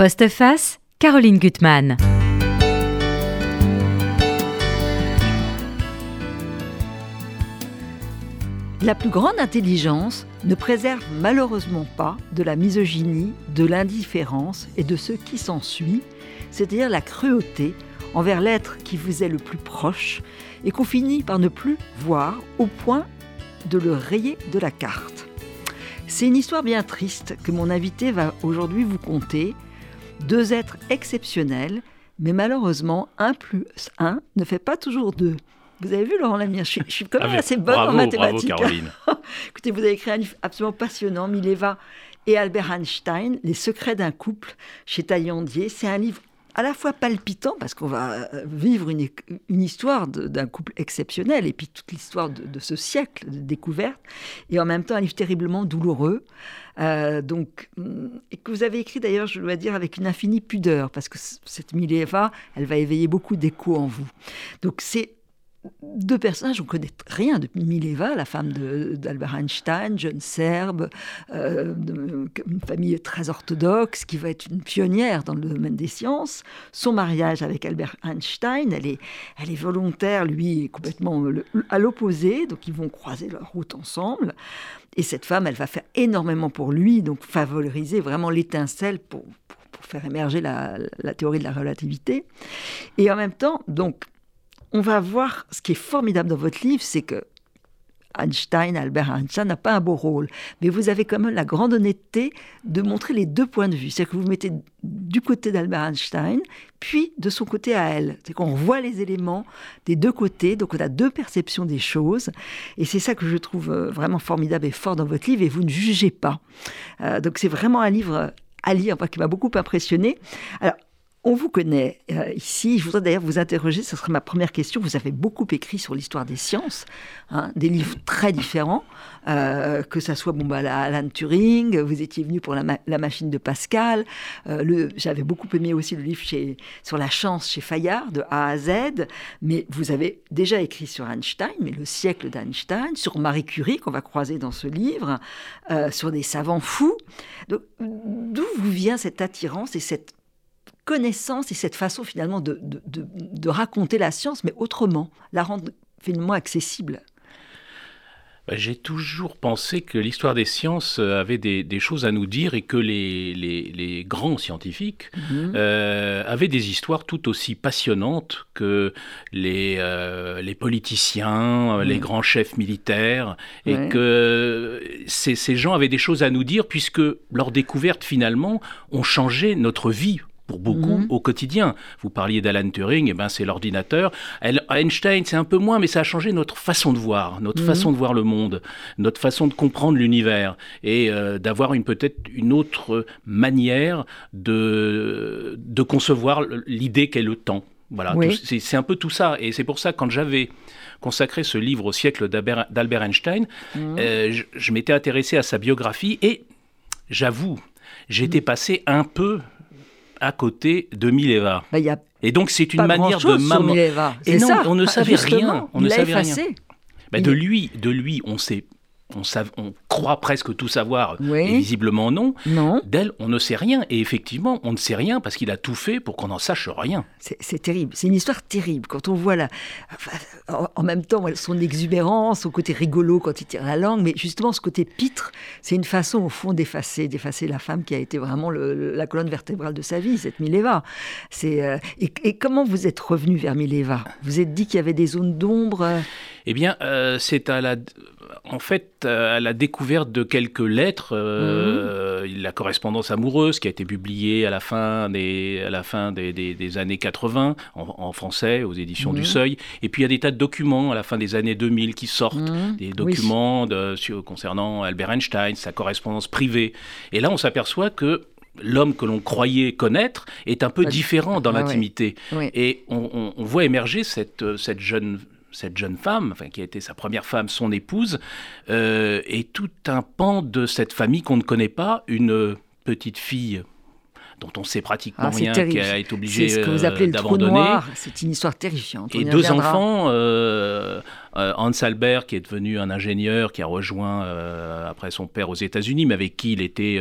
Postface, Caroline Gutmann. La plus grande intelligence ne préserve malheureusement pas de la misogynie, de l'indifférence et de ce qui s'ensuit, c'est-à-dire la cruauté envers l'être qui vous est le plus proche et qu'on finit par ne plus voir au point de le rayer de la carte. C'est une histoire bien triste que mon invité va aujourd'hui vous conter. Deux êtres exceptionnels, mais malheureusement, un plus un ne fait pas toujours deux. Vous avez vu, Laurent Lamire, je, suis quand même Ah, assez bonne bravo, en mathématiques. Bravo, Caroline. Écoutez, vous avez écrit un livre absolument passionnant, Mileva et Albert Einstein, Les secrets d'un couple, chez Taillandier. C'est un livre à la fois palpitant, parce qu'on va euh, vivre une, histoire d'un couple exceptionnel, et puis toute l'histoire de, ce siècle de découverte, et en même temps un livre terriblement douloureux. Euh, donc, hum, et que vous avez écrit d'ailleurs, je dois dire, avec une infinie pudeur, parce que cette Mileva, elle va éveiller beaucoup d'échos en vous. Donc, c'est deux personnages, on ne connaît rien de Mileva, la femme d'Albert Einstein, jeune serbe, euh, famille très orthodoxe, qui va être une pionnière dans le domaine des sciences. Son mariage avec Albert Einstein, elle est, elle est volontaire, lui est complètement le- à l'opposé, donc ils vont croiser leur route ensemble. Et cette femme, elle va faire énormément pour lui, donc favoriser vraiment l'étincelle pour, faire émerger la théorie de la relativité. Et en même temps, donc, on va voir ce qui est formidable dans votre livre, c'est que Einstein, Albert Einstein n'a pas un beau rôle, mais vous avez quand même la grande honnêteté de montrer les deux points de vue. C'est-à-dire que vous mettez du côté d'Albert Einstein, puis de son côté à elle. C'est qu'on voit les éléments des deux côtés, donc on a deux perceptions des choses, et c'est ça que je trouve euh, vraiment formidable et fort dans votre livre, et vous ne jugez pas. Euh, donc c'est vraiment un livre à lire, qui m'a beaucoup impressionné. Alors, on vous connaît euh, ici. Je voudrais d'ailleurs vous interroger, ce serait ma première question. Vous avez beaucoup écrit sur l'histoire des sciences, hein, des livres très différents, euh, que ça soit bon, bah, la- Alan Turing, vous étiez venu pour la, ma- la machine de Pascal. euh, J'avais beaucoup aimé aussi le livre chez, sur la chance chez Fayard, de A à Z. Mais vous avez déjà écrit sur Einstein, mais le siècle d'Einstein, sur Marie Curie, qu'on va croiser dans ce livre, sur des savants fous. D'où vous vient cette attirance et cette connaissance et cette façon finalement de, de, de- de raconter la science, mais autrement, la rendre finalement accessible. Bah, J'ai toujours pensé que l'histoire des sciences euh, avait des, des choses à nous dire et que les, les- les grands scientifiques Mhm. euh, avaient des histoires tout aussi passionnantes que les, euh, les politiciens, les Mhm. grands chefs militaires, et Ouais. que ces, ces gens avaient des choses à nous dire puisque leurs découvertes finalement ont changé notre vie pour beaucoup Mhm. au quotidien. Vous parliez d'Alan Turing, eh ben c'est l'ordinateur. Einstein, c'est un peu moins, mais ça a changé notre façon de voir, notre Mhm. façon de voir le monde, notre façon de comprendre l'univers et euh, d'avoir une peut-être une autre manière de, de concevoir l'idée qu'est le temps. Voilà, Oui. c'est un peu tout ça. Et c'est pour ça, quand j'avais consacré ce livre au siècle d'Albert d'Albert Einstein, Mhm. euh, je, je m'étais intéressé à sa biographie et j'avoue, j'étais passé un peu à côté de Mileva. Bah, Il y a Et donc c'est une manière de maman. Mileva. Et non, ça. on ne Ah, savait rien, on ne savait rien. effacé. Bah, Il- de lui, de lui, on sait, on, sav- on croit presque tout savoir, Oui. et visiblement non. Non, D'elle, on ne sait rien. Et effectivement, on ne sait rien parce qu'il a tout fait pour qu'on n'en sache rien. c'est terrible. C'est une histoire terrible. Quand on voit la, enfin, en, même temps son exubérance, son côté rigolo quand il tire la langue, mais justement ce côté pitre, c'est une façon au fond d'effacer, d'effacer la femme qui a été vraiment le- la colonne vertébrale de sa vie, cette Mileva. C'est euh, et, et comment vous êtes revenu vers Mileva? Vous êtes dit qu'il y avait des zones d'ombre? euh, Eh bien, euh, c'est à la, en fait, euh, à la découverte de quelques lettres, euh, la correspondance amoureuse qui a été publiée à la fin des, à la fin des, des- des années 80 en, en français aux éditions Mhm. du Seuil. Et puis il y a des tas de documents à la fin des années 2000 qui sortent. Mhm. Des Oui. documents de- sur- concernant Albert Einstein, sa correspondance privée. Et là, on s'aperçoit que l'homme que l'on croyait connaître est un peu différent dans Ah l'intimité. Oui. Et on, on- on voit émerger cette, euh, cette, jeune, cette jeune femme, enfin, qui a été sa première femme, son épouse, euh, et tout un pan de cette famille qu'on ne connaît pas, une petite fille dont on sait pratiquement ah, rien, qui a été obligé C'est ce que vous appelez le trou noir. C'est une histoire terrifiante. et deux enfants, Hans Albert, qui est devenu un ingénieur, qui a rejoint après son père aux États-Unis, mais avec qui il était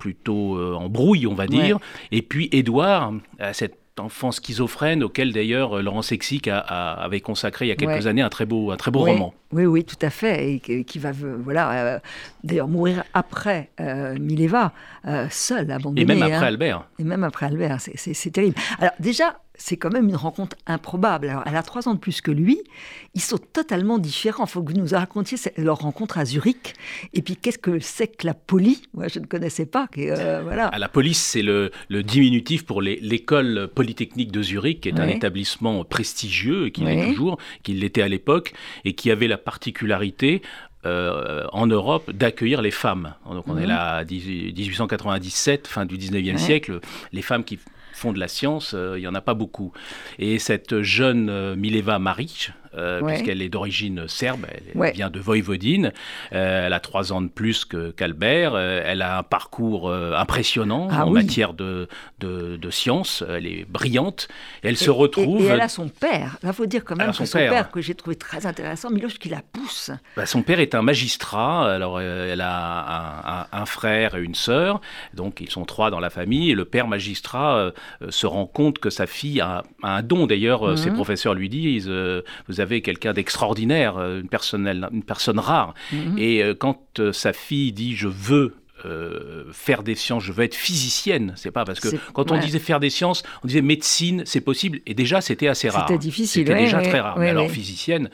plutôt en brouille, on va dire. Et puis Édouard, cette enfant schizophrène auquel d'ailleurs Laurent Sexic avait consacré il y a quelques années un très beau, un très beau roman. Oui, oui, tout à fait, et qui va voilà, euh, d'ailleurs mourir après euh, Mileva, euh, seul, abandonné. Et même après hein. Albert. Et même après Albert, c'est terrible. Alors déjà, c'est quand même une rencontre improbable. Alors, elle a trois ans de plus que lui. Ils sont totalement différents. Il faut que vous nous racontiez leur rencontre à Zurich. Et puis, qu'est-ce que c'est que la police Moi, je ne connaissais pas. Euh, voilà. la police, c'est le, diminutif pour l'école polytechnique de Zurich, qui est un établissement prestigieux, qui l'est toujours, qui l'était à l'époque, et qui avait la particularité euh, en Europe d'accueillir les femmes. Donc on est mhm. là à 1897, fin du 19e siècle, les femmes qui font de la science, euh, il n'y en a pas beaucoup. Et cette jeune euh, Mileva Maric, euh, puisqu'elle est d'origine serbe, elle vient de Voïvodine. Euh, elle a trois ans de plus qu'Albert. Euh, elle a un parcours impressionnant ah en matière de, de, sciences. Elle est brillante. Elle se retrouve. Et, elle a son père. Il faut dire quand même que son père, que j'ai trouvé très intéressant, Miloche qui la pousse. Bah, son père est un magistrat. Alors elle a un, frère et une sœur. Donc ils sont trois dans la famille. Et le père magistrat se rend compte que sa fille a, un don. D'ailleurs, ses mhm. professeurs lui disent Vous avez quelqu'un d'extraordinaire, euh, une personne, une personne rare. Mhm. Et euh, quand euh, sa fille dit je veux faire des sciences, je veux être physicienne. C'est pas parce que quand on disait faire des sciences, on disait médecine, c'est possible. Et déjà, c'était assez rare. C'était difficile. C'était déjà très rare. Mais alors, physicienne,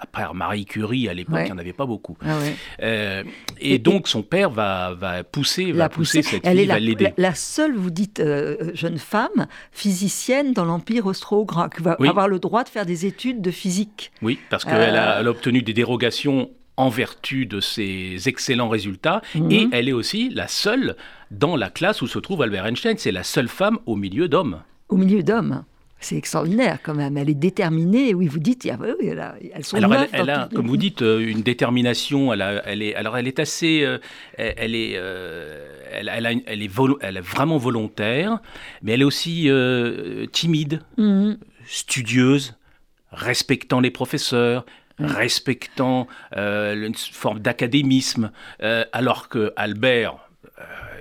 après Marie Curie, à l'époque, il n'y en avait pas beaucoup. Ah euh, et, donc, son père va, va pousser, va pousser, cette Elle fille, est va l'aider. La, seule, vous dites, euh, jeune femme, physicienne dans l'Empire austro-hongrois, qui va avoir le droit de faire des études de physique. Oui, parce qu'elle a, euh, a obtenu des dérogations en vertu de ses excellents résultats, mhm. et elle est aussi la seule dans la classe où se trouve Albert Einstein. C'est la seule femme au milieu d'hommes. Au milieu d'hommes c'est extraordinaire quand même. Elle est déterminée. Oui, vous dites, elles sont alors elle, a, comme vous dites, euh, une détermination. Elle, elle est, alors elle est assez, euh, elle est, euh, elle, elle, est elle, est vraiment volontaire, mais elle est aussi timide, mhm. studieuse, respectant les professeurs, respectant une forme d'académisme, alors que Albert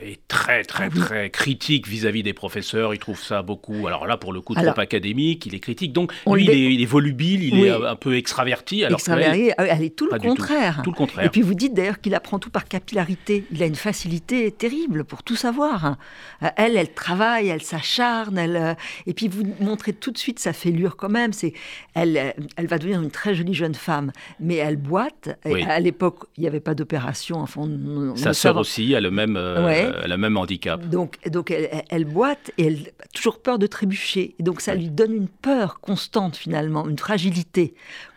est très, très, ah très critique vis-à-vis des professeurs. Il trouve ça beaucoup, alors là, pour le coup, trop académique. Il est critique. Donc, lui, il est, volubile, il est un peu extraverti. Alors extraverti, elle, est tout le contraire. Tout. le contraire. Et puis, vous dites d'ailleurs qu'il apprend tout par capillarité. Il a une facilité terrible pour tout savoir. Euh, elle, elle travaille, elle s'acharne. Elle, euh, et puis, vous montrez tout de suite sa fêlure quand même. C'est, elle, euh, elle va devenir une très jolie jeune femme, mais elle boite. À l'époque, il n'y avait pas d'opération. Enfin, Sa sœur aussi a le même. Euh, elle a même handicap. Donc, donc elle, boite et elle a toujours peur de trébucher. Et donc ça lui donne une peur constante finalement, une fragilité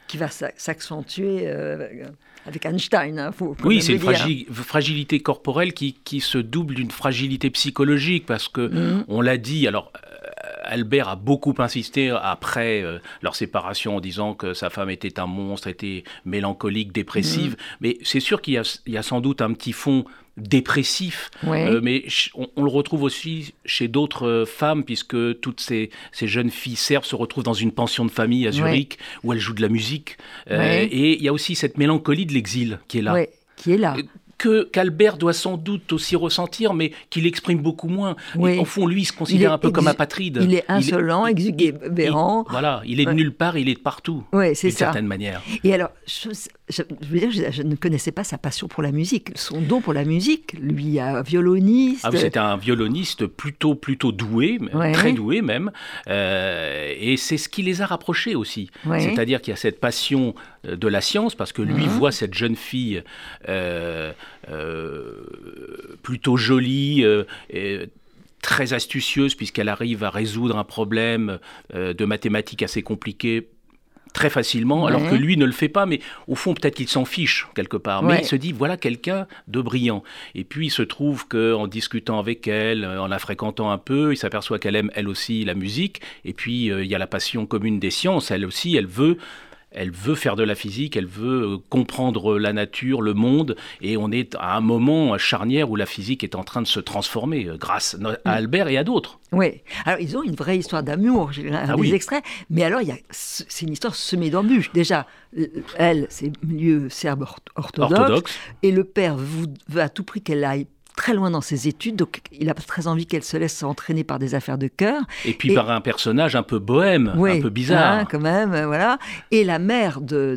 qui va s'accentuer euh, avec Einstein. Hein, oui, c'est une fragilité corporelle qui, qui se double d'une fragilité psychologique parce que, mhm. on l'a dit, alors Albert a beaucoup insisté après euh, leur séparation en disant que sa femme était un monstre, était mélancolique, dépressive. Mm. Mais c'est sûr qu'il y, a sans doute un petit fond dépressif, euh, mais on, le retrouve aussi chez d'autres euh, femmes, puisque toutes ces, jeunes filles serbes se retrouvent dans une pension de famille à Zurich, où elles jouent de la musique. et il y a aussi cette mélancolie de l'exil qui est là. qui est là que qu'Albert doit sans doute aussi ressentir, mais qu'il exprime beaucoup moins. Oui. Au fond, lui, il se considère un peu comme apatride. Il est insolent, exubérant. Voilà, il est de nulle part, il est de partout. Oui, c'est ça. D'une certaine manière. Et alors, je, veux dire, je, ne connaissais pas sa passion pour la musique, son don pour la musique. Lui, un violoniste. Ah, c'était un violoniste plutôt, plutôt doué, très doué même. Euh, et c'est ce qui les a rapprochés aussi. C'est-à-dire qu'il y a cette passion euh, de la science, parce que lui mhm. voit cette jeune fille euh, plutôt jolie. très astucieuse puisqu'elle arrive à résoudre un problème de mathématiques assez compliqué très facilement, alors que lui ne le fait pas, mais au fond peut-être qu'il s'en fiche quelque part. Mais il se dit voilà quelqu'un de brillant. Et puis il se trouve que en discutant avec elle, euh, en la fréquentant un peu, il s'aperçoit qu'elle aime elle aussi la musique. Et puis euh, il y a la passion commune des sciences. Elle aussi, elle veut elle veut faire de la physique, elle veut euh, comprendre la nature, le monde, et on est à un moment charnière où la physique est en train de se transformer euh, grâce à Albert et à d'autres. Oui, alors ils ont une vraie histoire d'amour, j'ai un ah des extraits, mais alors c'est une histoire semée d'embûches. Déjà, elle, c'est milieu serbe orthodoxe, et le père veut à tout prix qu'elle aille très loin dans ses études, donc il a très envie qu'elle se laisse entraîner par des affaires de cœur. Et puis par un personnage un peu bohème, un peu bizarre. Hein, quand même, euh, voilà. Et la mère de,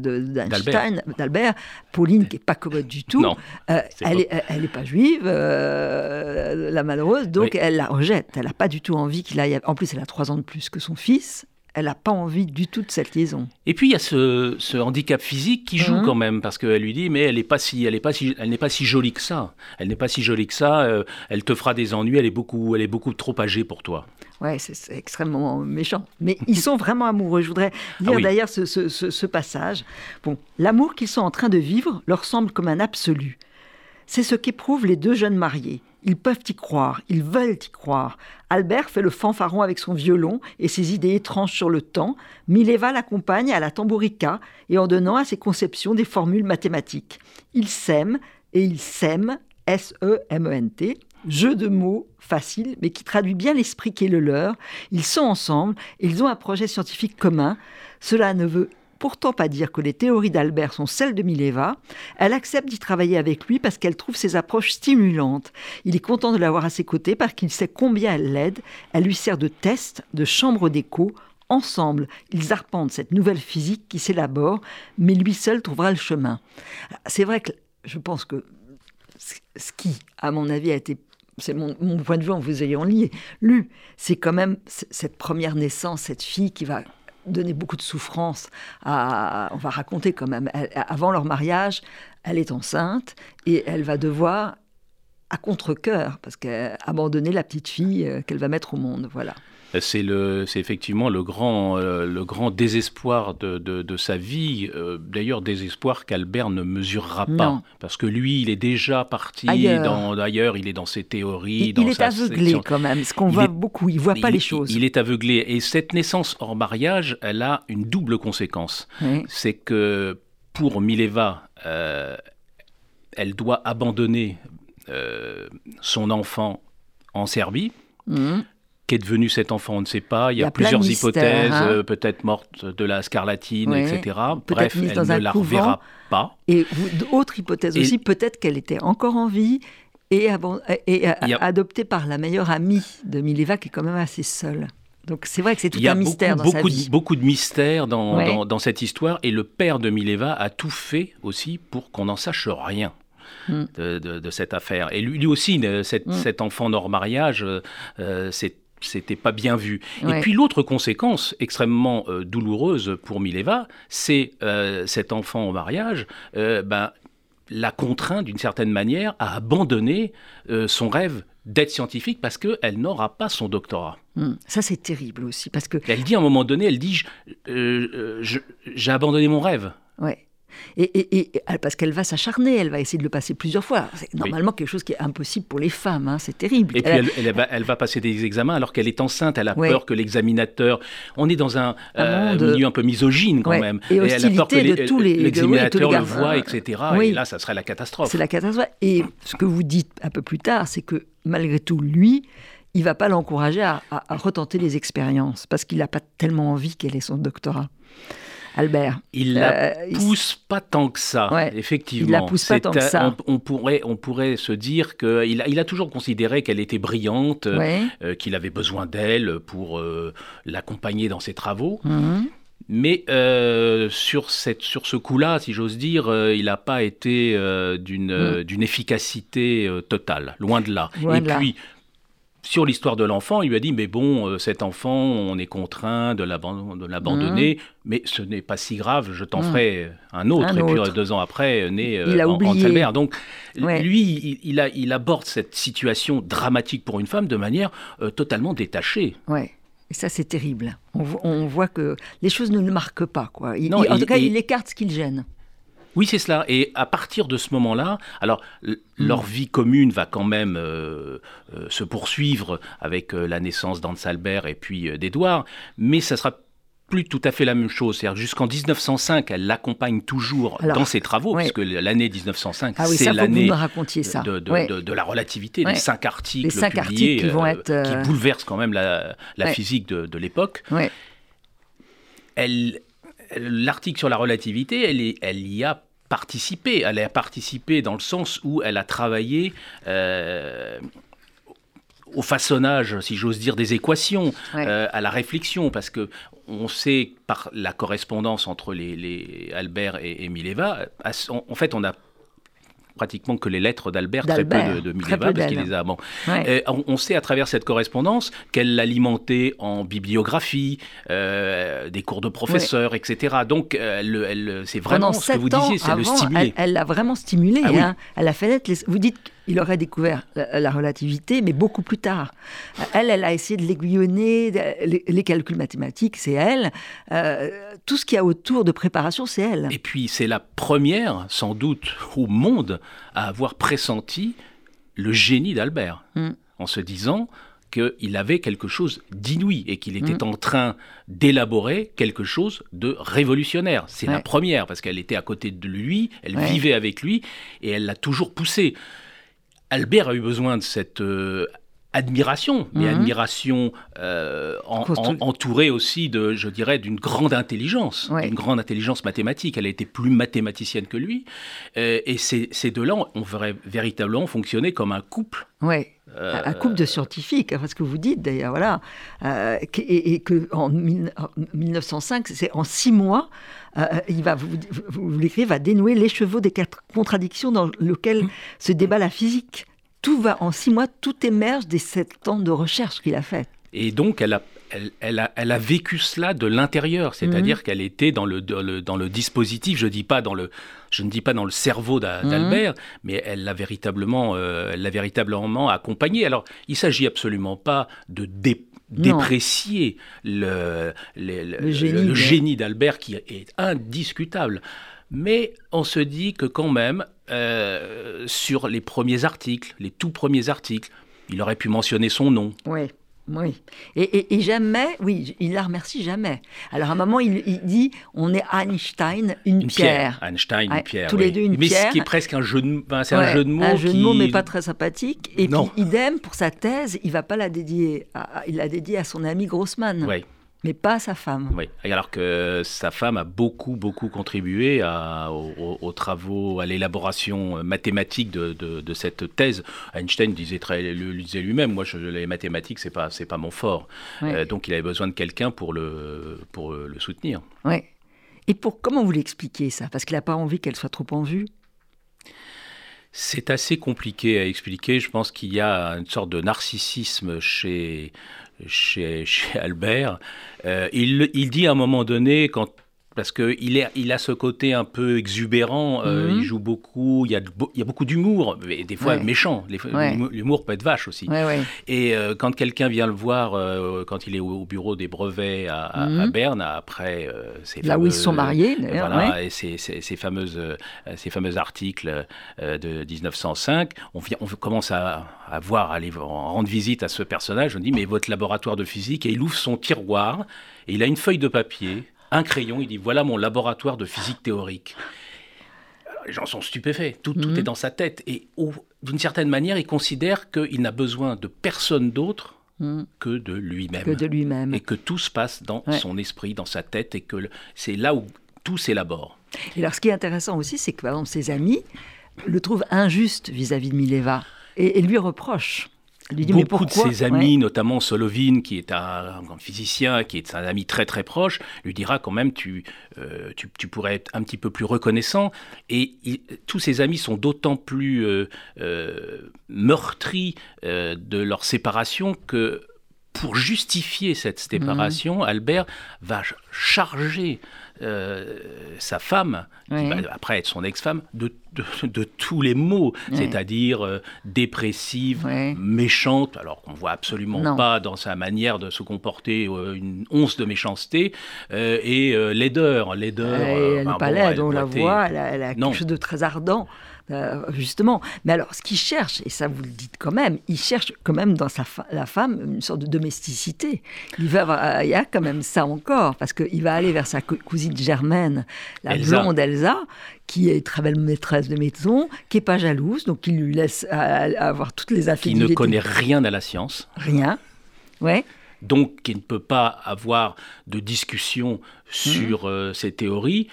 d'Albert, Pauline, qui est pas commode du tout, euh, elle, n'est est, pas juive, euh, la malheureuse, donc elle la rejette. Elle n'a pas du tout envie qu'il aille. En plus, elle a trois ans de plus que son fils elle n'a pas envie du tout de cette liaison. Et puis il y a ce, handicap physique qui joue mhm. quand même parce qu'elle lui dit mais elle n'est pas si elle est pas si elle n'est pas si jolie que ça. Elle n'est pas si jolie que ça. Euh, elle te fera des ennuis. Elle est beaucoup elle est beaucoup trop âgée pour toi. Ouais, c'est extrêmement méchant. Mais ils sont vraiment amoureux. Je voudrais lire ah d'ailleurs ce, ce passage. Bon, l'amour qu'ils sont en train de vivre leur semble comme un absolu. C'est ce qu'éprouvent les deux jeunes mariés. Ils peuvent y croire, ils veulent y croire. Albert fait le fanfaron avec son violon et ses idées étranges sur le temps. Mileva l'accompagne à la tambourika et en donnant à ses conceptions des formules mathématiques. Ils s'aiment et ils s'aiment, S-E-M-E-N-T, jeu de mots facile, mais qui traduit bien l'esprit qui est le leur. Ils sont ensemble, ils ont un projet scientifique commun. Cela ne veut pourtant pas dire que les théories d'Albert sont celles de Mileva. Elle accepte d'y travailler avec lui parce qu'elle trouve ses approches stimulantes. Il est content de l'avoir à ses côtés parce qu'il sait combien elle l'aide. Elle lui sert de test, de chambre d'écho. Ensemble, ils arpentent cette nouvelle physique qui s'élabore, mais lui seul trouvera le chemin. C'est vrai que je pense que ce qui, à mon avis, a été c'est mon, point de vue en vous ayant lu, c'est quand même cette première naissance, cette fille qui va donner beaucoup de souffrance à, on va raconter quand même, avant leur mariage, elle est enceinte et elle va devoir, à contre-coeur, parce qu'abandonner la petite fille euh, qu'elle va mettre au monde, voilà c'est le, c'est effectivement le grand, euh, le grand désespoir de, de, sa vie. Euh, d'ailleurs, désespoir qu'Albert ne mesurera pas, parce que lui, il est déjà parti ailleurs. Dans, ailleurs il est dans ses théories. Il, est aveuglé quand même, ce qu'on voit beaucoup. Il voit pas les choses. Il est aveuglé, et cette naissance hors mariage, elle a une double conséquence. C'est que pour Mileva, euh, elle doit abandonner son enfant en Serbie. Mmh est devenu cet enfant, on ne sait pas. Il y a, plusieurs hypothèses, hein. euh, peut-être morte de la scarlatine, etc. Bref, elle ne la reverra pas. Et autre hypothèse aussi, peut-être qu'elle était encore en vie et, et adoptée par la meilleure amie de Mileva, qui est quand même assez seule. Donc c'est vrai que c'est tout un mystère dans beaucoup sa vie. De, beaucoup de mystères dans, dans, cette histoire. Et le père de Mileva a tout fait aussi pour qu'on n'en sache rien. Hmm. De, de, cette affaire. Et lui, lui aussi, cette, hmm. cet enfant hors mariage, euh, c'est c'était pas bien vu. Et puis l'autre conséquence extrêmement euh, douloureuse pour Mileva, c'est euh, cet enfant au mariage, euh, ben, la contraint d'une certaine manière à abandonner son rêve d'être scientifique parce qu'elle n'aura pas son doctorat. Hmm. Ça c'est terrible aussi parce que... Elle dit à un moment donné, elle dit, j'ai abandonné mon rêve. Ouais. Et, parce qu'elle va s'acharner, elle va essayer de le passer plusieurs fois. C'est normalement quelque chose qui est impossible pour les femmes, hein, c'est terrible. Et puis elle, va, passer des examens alors qu'elle est enceinte, elle a peur que l'examinateur... On est dans un, euh, milieu un peu misogyne quand même. Et, elle a peur que l'examinateur le voit, etc. Et là, ça serait la catastrophe. C'est la catastrophe. Et ce que vous dites un peu plus tard, c'est que malgré tout, lui, il va pas l'encourager à, à, retenter les expériences parce qu'il n'a pas tellement envie qu'elle ait son doctorat. Albert. Il la euh, pousse pas tant que ça, effectivement. Il la pousse pas tant que ça. On, pourrait, on pourrait se dire qu'il a, il a toujours considéré qu'elle était brillante, euh, qu'il avait besoin d'elle pour euh, l'accompagner dans ses travaux. Mhm. Mais sur, cette, sur ce coup-là, si j'ose dire, il n'a pas été d'une d'une efficacité totale, loin de là. Et puis, sur l'histoire de l'enfant, il lui a dit, mais bon, euh, cet enfant, on est contraint de l'abandonner, mmh. mais ce n'est pas si grave, je t'en mmh. ferai un autre. et puis euh, deux ans après, né euh, il a Donc, lui, il, a, il, aborde cette situation dramatique pour une femme de manière totalement détachée. Ouais. Et ça, c'est terrible. On, voit que les choses ne le marquent pas. Quoi. en tout cas, il écarte ce qui le gêne. Oui, c'est cela. Et à partir de ce moment-là, alors hmm. leur vie commune va quand même euh, euh, se poursuivre avec euh, la naissance d'Anne Salbert et puis d'Edouard, mais ça sera plus tout à fait la même chose. C'est-à-dire jusqu'en 1905, elle l'accompagne toujours dans ses travaux, puisque l'année 1905, ah c'est l'année de, de, de, la relativité, les cinq articles les cinq publiés qui, vont être, qui bouleversent quand même la, la physique de, l'époque. L'article sur la relativité, elle, est, elle y a participé. Elle a participé dans le sens où elle a travaillé euh, au façonnage, si j'ose dire, des équations, euh, à la réflexion, parce que on sait par la correspondance entre les, Albert et, et Mileva, en fait, on a pratiquement que les lettres d'Albert, très peu de, de Mileva, parce qu'il les a. Bon. on, sait à travers cette correspondance qu'elle l'alimentait en bibliographie, euh, des cours de professeurs, etc. Donc, elle, c'est vraiment ce que vous disiez, c'est le stimuler. Elle l'a vraiment stimulé. Ah hein. Elle a fait naître. Les... Vous dites il aurait découvert la, relativité, mais beaucoup plus tard. Elle, elle a essayé de l'aiguillonner, les, calculs mathématiques, c'est elle. Euh, tout ce qu'il y a autour de préparation, c'est elle. Et puis, c'est la première, sans doute, au monde à avoir pressenti le génie d'Albert, mm. en se disant qu'il avait quelque chose d'inouï et qu'il était mm. en train d'élaborer quelque chose de révolutionnaire. C'est la première, parce qu'elle était à côté de lui, elle vivait avec lui, et elle l'a toujours poussé. Albert a eu besoin de cette euh, admiration, mais mhm. admiration euh, entourée aussi de, je dirais, d'une grande intelligence, d'une grande intelligence mathématique. Elle a été plus mathématicienne que lui, euh, et ces, deux-là ont véritablement fonctionné comme un couple. Oui. un couple de scientifiques, hein, ce que vous dites d'ailleurs, voilà, et, que en 1905, c'est en six mois, il va, vous, vous, l'écrivez, va dénouer les chevaux des quatre contradictions dans lesquelles mm. se débat la physique. Tout va en six mois, tout émerge des sept ans de recherche qu'il a fait. Et donc, elle a, elle, a, elle a vécu cela de l'intérieur, c'est-à-dire mm. qu'elle était dans le, dans le, dispositif, je, dis pas dans le, je ne dis pas dans le cerveau mm. d'Albert, mais elle l'a véritablement, euh, véritablement accompagné. Alors, il s'agit absolument pas de dé déprécier le, le, génie, d'Albert qui est indiscutable. Mais on se dit que quand même, euh, sur les premiers articles, les tout premiers articles, il aurait pu mentionner son nom. Oui. Oui. Et, jamais, oui, il la remercie jamais. Alors à un moment, il, dit on est Einstein, une, pierre. Einstein, une pierre. Tous les deux, une mais pierre. ce qui est presque un jeu de, c'est un jeu de mots. Un jeu de mots, mais pas très sympathique. Et puis, idem, pour sa thèse, il va pas la dédier, à, il l'a dédiée à son ami Grossman. Oui mais pas à sa femme. Oui, alors que sa femme a beaucoup, beaucoup contribué à, aux, travaux, à l'élaboration mathématique de, de, cette thèse. Einstein disait, très, le, disait lui-même, moi, je, les mathématiques, c'est pas, c'est pas mon fort. Euh, donc, il avait besoin de quelqu'un pour le, pour le soutenir. Oui. Et pour comment vous l'expliquez ça? Parce qu'il n'a pas envie qu'elle soit trop en vue? C'est assez compliqué à expliquer. Je pense qu'il y a une sorte de narcissisme chez, chez, chez Albert. Euh, il, il, dit à un moment donné, quand parce qu'il il a ce côté un peu exubérant, euh, mhm. il joue beaucoup, il y a, il y a beaucoup d'humour, et des fois méchant. L'humour peut être vache aussi. et euh, quand quelqu'un vient le voir, euh, quand il est au, bureau des brevets à, mhm. Berne, après ces Là où ils sont mariés, voilà, et ces, ces, fameuses, ces fameux articles de 1905, on, vient, on commence à, à voir, à aller rendre visite à ce personnage, on dit, mais votre laboratoire de physique, et il ouvre son tiroir, et il a une feuille de papier un crayon, il dit voilà mon laboratoire de physique théorique. les gens sont stupéfaits, tout, mhm. est dans sa tête. Et d'une certaine manière, il considère qu'il n'a besoin de personne d'autre mhm. que de lui-même. Que de lui-même. Et que tout se passe dans son esprit, dans sa tête, et que c'est là où tout s'élabore. Et alors, ce qui est intéressant aussi, c'est que, par exemple, ses amis le trouvent injuste vis-à-vis de Mileva et, et lui reprochent. Beaucoup de ses amis, notamment Solovine, qui est un, grand physicien, qui est un ami très très proche, lui dira quand même tu, euh, tu, pourrais être un petit peu plus reconnaissant. Et tous ses amis sont d'autant plus euh, euh, meurtris de leur séparation que pour justifier cette séparation, mhm. Albert va charger euh, sa femme, qui va après être son ex-femme, de, de, tous les mots, c'est-à-dire euh, dépressive, méchante, alors qu'on voit absolument pas dans sa manière de se comporter euh, une once de méchanceté, et laideur, laideur. elle n'est pas laide, on la voit, elle a, quelque chose de très ardent. Euh, justement. Mais alors, ce qu'il cherche, et ça vous le dites quand même, il cherche quand même dans sa la femme une sorte de domesticité. Il, va avoir, il y a quand même ça encore, parce qu'il va aller vers sa cousine germaine, la blonde Elsa, qui est très belle maîtresse de maison, qui est pas jalouse, donc il lui laisse avoir toutes les affinités. Qui ne connaît rien à la science. Rien, ouais donc qui ne peut pas avoir de discussion sur mmh. ces théories,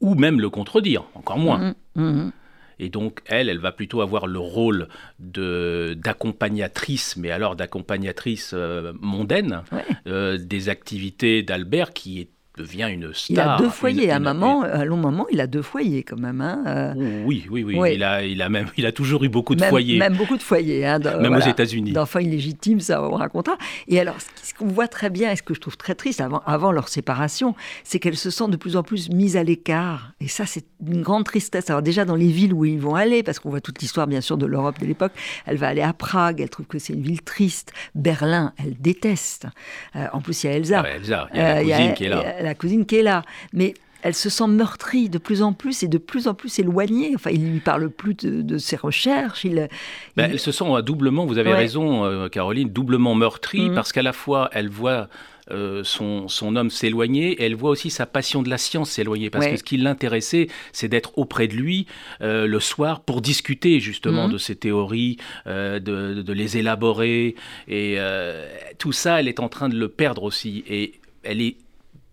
ou même le contredire, encore moins. Mmh. Mmh. Et donc, elle, elle va plutôt avoir le rôle d'accompagnatrice, mais alors d'accompagnatrice euh, mondaine, euh, des activités d'Albert, qui est devient une star. Il a deux foyers. à, un moment, à un long moment, il a deux foyers quand même. Hein, euh. oui, oui, oui, Il, a, il, a même, il a toujours eu beaucoup de foyers. Même beaucoup de foyers. Hein, même aux États-Unis. D'enfants illégitimes, ça, on racontera. Et alors, ce qu'on voit très bien, et ce que je trouve très triste avant, avant leur séparation, c'est qu'elles se sentent de plus en plus mises à l'écart. Et ça, c'est une grande tristesse. Alors, déjà, dans les villes où ils vont aller, parce qu'on voit toute l'histoire, bien sûr, de l'Europe de l'époque, elle va aller à Prague, elle trouve que c'est une ville triste. Berlin, elle déteste. Euh, en plus, il y a Elsa. Ah Elsa, il y a la euh, cousine qui est là. La cousine qui est là mais elle se sent meurtrie de plus en plus et de plus en plus éloignée. Enfin, il ne lui parle plus de, ses recherches. Il, ben, Elle se sent doublement, vous avez raison, euh, Caroline, doublement meurtrie mhm. parce qu'à la fois, elle voit euh, son, son, homme s'éloigner et elle voit aussi sa passion de la science s'éloigner parce que ce qui l'intéressait, c'est d'être auprès de lui euh, le soir pour discuter justement mhm. de ses théories, de, de, les élaborer et tout ça, elle est en train de le perdre aussi et elle est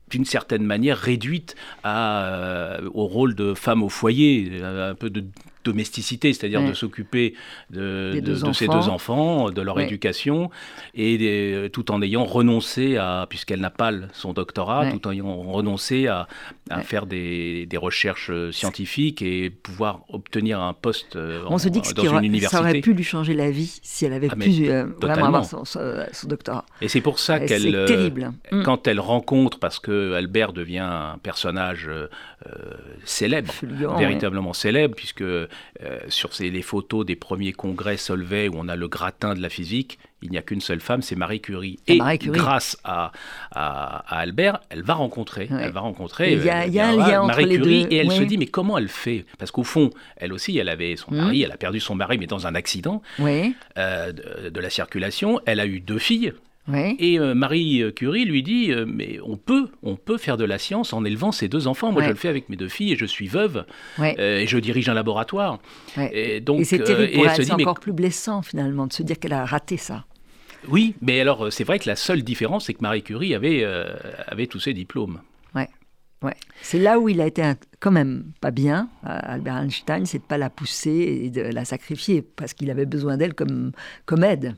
d'une certaine manière réduite euh, au rôle de femme au foyer, un peu de domesticité, c'est-à-dire de s'occuper de, de, ses deux enfants, de leur éducation, et tout en ayant renoncé à, puisqu'elle n'a pas son doctorat, tout en ayant renoncé à, à faire des, des, recherches euh, scientifiques et pouvoir obtenir un poste euh, On se dit que dans une université. Ça aurait pu lui changer la vie si elle avait ah, pu euh, vraiment avoir son, doctorat. Et c'est pour ça qu'elle, terrible. Mm. quand elle rencontre, parce que Albert devient un personnage célèbre, véritablement célèbre, puisque euh, sur les photos des premiers congrès Solvay où on a le gratin de la physique, il n'y a qu'une seule femme, c'est Marie Curie. Et grâce à, à, Albert, elle va rencontrer, elle va rencontrer. Il y a, euh, un lien entre Marie Curie et elle se dit mais comment elle fait? Parce qu'au fond, elle aussi, elle avait son mari, mmh. elle a perdu son mari mais dans un accident euh, de, la circulation. Elle a eu deux filles. Et euh, Marie Curie lui dit euh, mais on peut, on peut faire de la science en élevant ses deux enfants. Moi, je le fais avec mes deux filles et je suis veuve euh, et je dirige un laboratoire. Et donc, c'est terrible pour elle. C'est encore plus blessant finalement de se dire qu'elle a raté ça. Oui, mais alors c'est vrai que la seule différence, c'est que Marie Curie avait, avait tous ses diplômes. Ouais. Ouais. C'est là où il a été quand même pas bien, Albert Einstein, c'est de pas la pousser et de la sacrifier parce qu'il avait besoin d'elle comme, comme aide.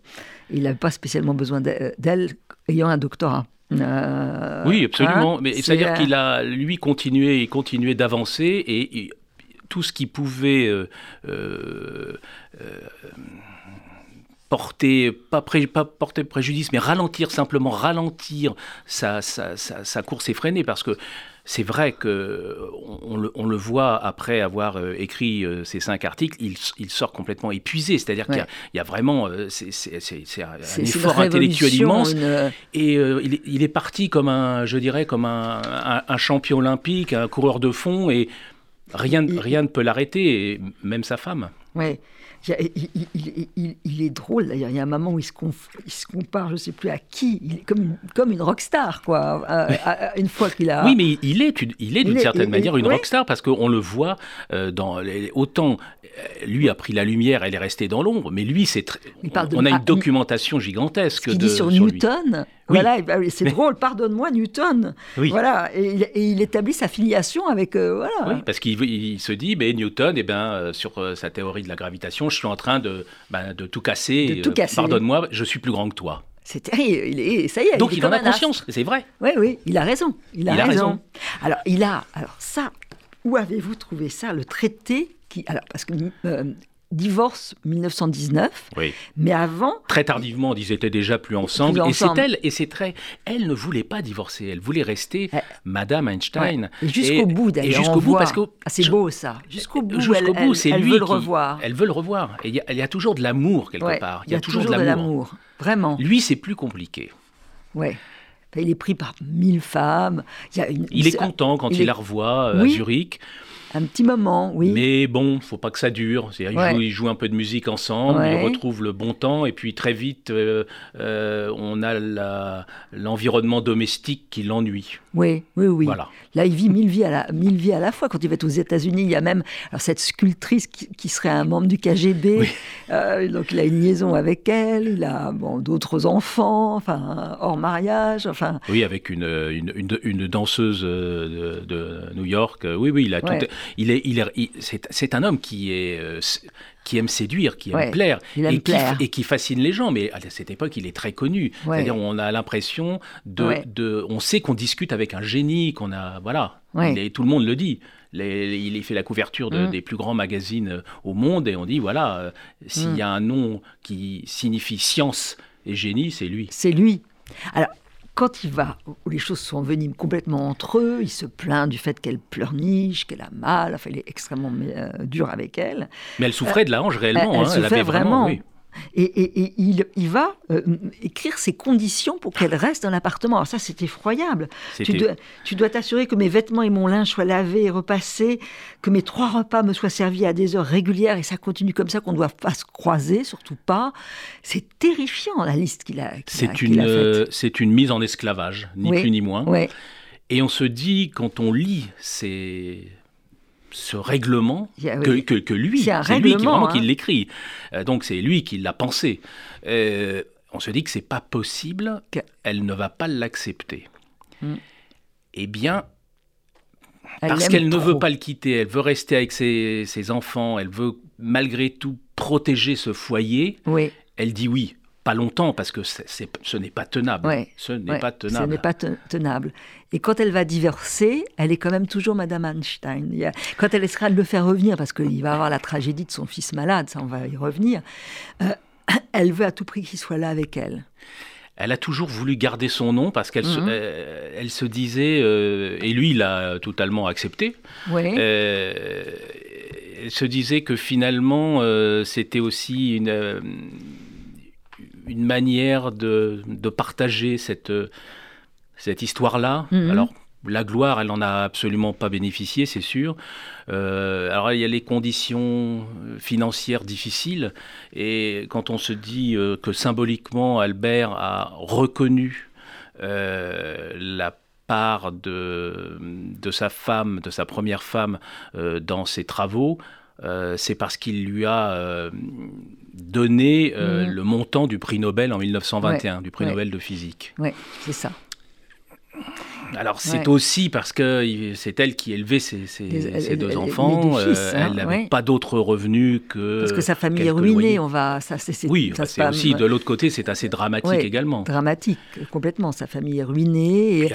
Il n'avait pas spécialement besoin d'elle ayant un doctorat. Euh, oui, absolument. Hein, Mais c'est-à-dire qu'il a, lui, continué et continué d'avancer et, tout ce qui pouvait euh, euh, porter, pas, pas, porter préjudice, mais ralentir simplement, ralentir sa, sa, sa course effrénée, parce que c'est vrai que on, le, voit après avoir euh, écrit euh, ces cinq articles, il, sort complètement épuisé. C'est-à-dire qu'il y, a vraiment euh, c'est un effort intellectuel immense. Et il, est parti comme un, je dirais, comme un, champion olympique, un coureur de fond, et rien, rien ne peut l'arrêter, même sa femme. Ouais. Il, est drôle d'ailleurs. Il y a un moment où il se, compare, je ne sais plus à qui, il est comme une, comme une rockstar, quoi. une fois qu'il a. Oui, mais il est, il est d'une certaine manière une rockstar parce qu'on le voit euh, dans autant euh, lui a pris la lumière, elle est restée dans l'ombre, mais lui, c'est on, a une documentation gigantesque. Ce dit sur Newton. Voilà, bah c'est drôle, pardonne-moi Newton. Voilà, et il, établit sa filiation avec. Euh, voilà. Oui, parce qu'il se dit, mais Newton, eh ben, sur sa théorie de la gravitation, je suis en train de, ben, de tout casser. Pardonne-moi, je suis plus grand que toi. C'est terrible. Il est, ça y est. Donc il, en a conscience, c'est vrai. Oui, oui, il a raison. Il a, raison. Alors, il a. Alors, ça, où avez-vous trouvé ça Le traité qui. Alors, parce que euh, divorce 1919. Oui. Mais avant. Très tardivement, ils étaient déjà plus ensemble. Et c'est elle, et c'est très. Elle ne voulait pas divorcer, elle voulait rester Madame Einstein. Jusqu'au bout d'ailleurs. Jusqu'au bout, parce que. Ah, c'est beau ça. Jusqu'au bout, jusqu'au bout, c'est lui. Elle veut le revoir. Elle veut le revoir. Et il y, a toujours de l'amour quelque part. Il y, a toujours, de l'amour. Vraiment. Lui, c'est plus compliqué. Ouais. Il est pris par mille femmes. Il, est content quand il, la revoit euh, à Zurich. Un petit moment, oui. Mais bon, faut pas que ça dure. Ils, Ouais. jouent, ils jouent un peu de musique ensemble, Ouais. ils retrouvent le bon temps, et puis très vite, euh, euh, on a l'environnement domestique qui l'ennuie. Oui, oui, oui. Voilà. Là, il vit mille vies, à la, mille vies à la fois. Quand il va aux États-Unis, il y a même alors, cette sculptrice qui, qui serait un membre du KGB. Oui. Euh, donc, il a une liaison avec elle. Il a bon, d'autres enfants, enfin, hors mariage. Enfin, Oui, avec une, une, une- une danseuse de, de New York. Oui, oui, il a Ouais. tout. Il est, il est, il- c'est, un homme qui est. euh, qui aime séduire, qui aime Ouais, plaire, aime et, qui, plaire. et qui fascine les gens. Mais à cette époque, il est très connu. Ouais. C'est-à-dire, on a l'impression de, Ouais. de, on sait qu'on discute avec un génie, qu'on a, voilà. Est- tout le monde le dit. Les- il fait la couverture de- Mm. des plus grands magazines euh, au monde et on dit voilà, euh, s'il y a un nom qui signifie science et génie, c'est lui. c'est lui. Alors, quand il va, où les choses sont envenimes complètement entre eux, il se plaint du fait qu'elle pleurniche, qu'elle a mal. Enfin, il est extrêmement euh, dur avec elle. Mais elle souffrait de la hanche réellement. elle hein, souffrait avait vraiment. vraiment. oui. Et, et- et il, il va euh, écrire ses conditions pour qu'elle reste dans l'appartement. Alors ça, c'est effroyable. Tu dois, tu dois t'assurer que mes vêtements et mon linge soient lavés et repassés, que mes trois repas me soient servis à des heures régulières, et ça continue comme ça, qu'on ne doit pas se croiser, surtout pas. C'est terrifiant, la liste qu'il a, C'est une, euh, c'est une mise en esclavage, ni Oui. plus ni moins. Et on se dit, quand on lit ces, ce règlement, que, oui. que, que lui, C'est lui qui, vraiment hein. qui l'écrit. Euh, donc c'est lui qui l'a pensé. Euh, on se dit que c'est pas possible, Que- elle ne va pas l'accepter. Mm. Eh bien, elle parce qu'elle ne veut pas le quitter, elle veut rester avec ses, ses enfants, elle veut malgré tout protéger ce foyer, Oui, elle dit oui. Pas longtemps, parce que ce n'est pas tenable. Ouais, Ce n'est ouais, pas Ce tenable. n'est pas te- tenable. Et quand elle va divorcer, elle est quand même toujours Madame Einstein. Quand elle essaiera de le faire revenir, parce qu'il va avoir la tragédie de son fils malade, ça on va y revenir, euh, elle veut à tout prix qu'il soit là avec elle. Elle a toujours voulu garder son nom parce qu'elle se, Mhm. euh, elle se disait, euh, et lui il a totalement accepté, euh, elle se disait que finalement c'était aussi une, une manière de, de partager cette, cette histoire-là. Mhm. Alors la gloire, elle n'en a absolument pas bénéficié, c'est sûr. Euh, alors il y a les conditions financières difficiles, et quand on se dit euh, que symboliquement Albert a reconnu euh, la part de, de sa femme, de sa première femme, euh, dans ses travaux, euh, c'est parce qu'il lui a euh, donné euh, Mhm. le montant du prix Nobel en 1921, du prix ouais. Nobel de physique. oui, c'est ça. Alors c'est Ouais. aussi parce que c'est elle qui élevait ses, ses- Les- ses les- deux les- enfants. les deux fils, euh, hein, elle n'avait ouais. pas d'autres revenus que Parce que sa famille est ruinée, loyers. on va, ça, c'est, Oui, ça bah, c'est aussi de l'autre côté, c'est assez dramatique Ouais, également. dramatique, complètement. Sa famille est ruinée. Il Et,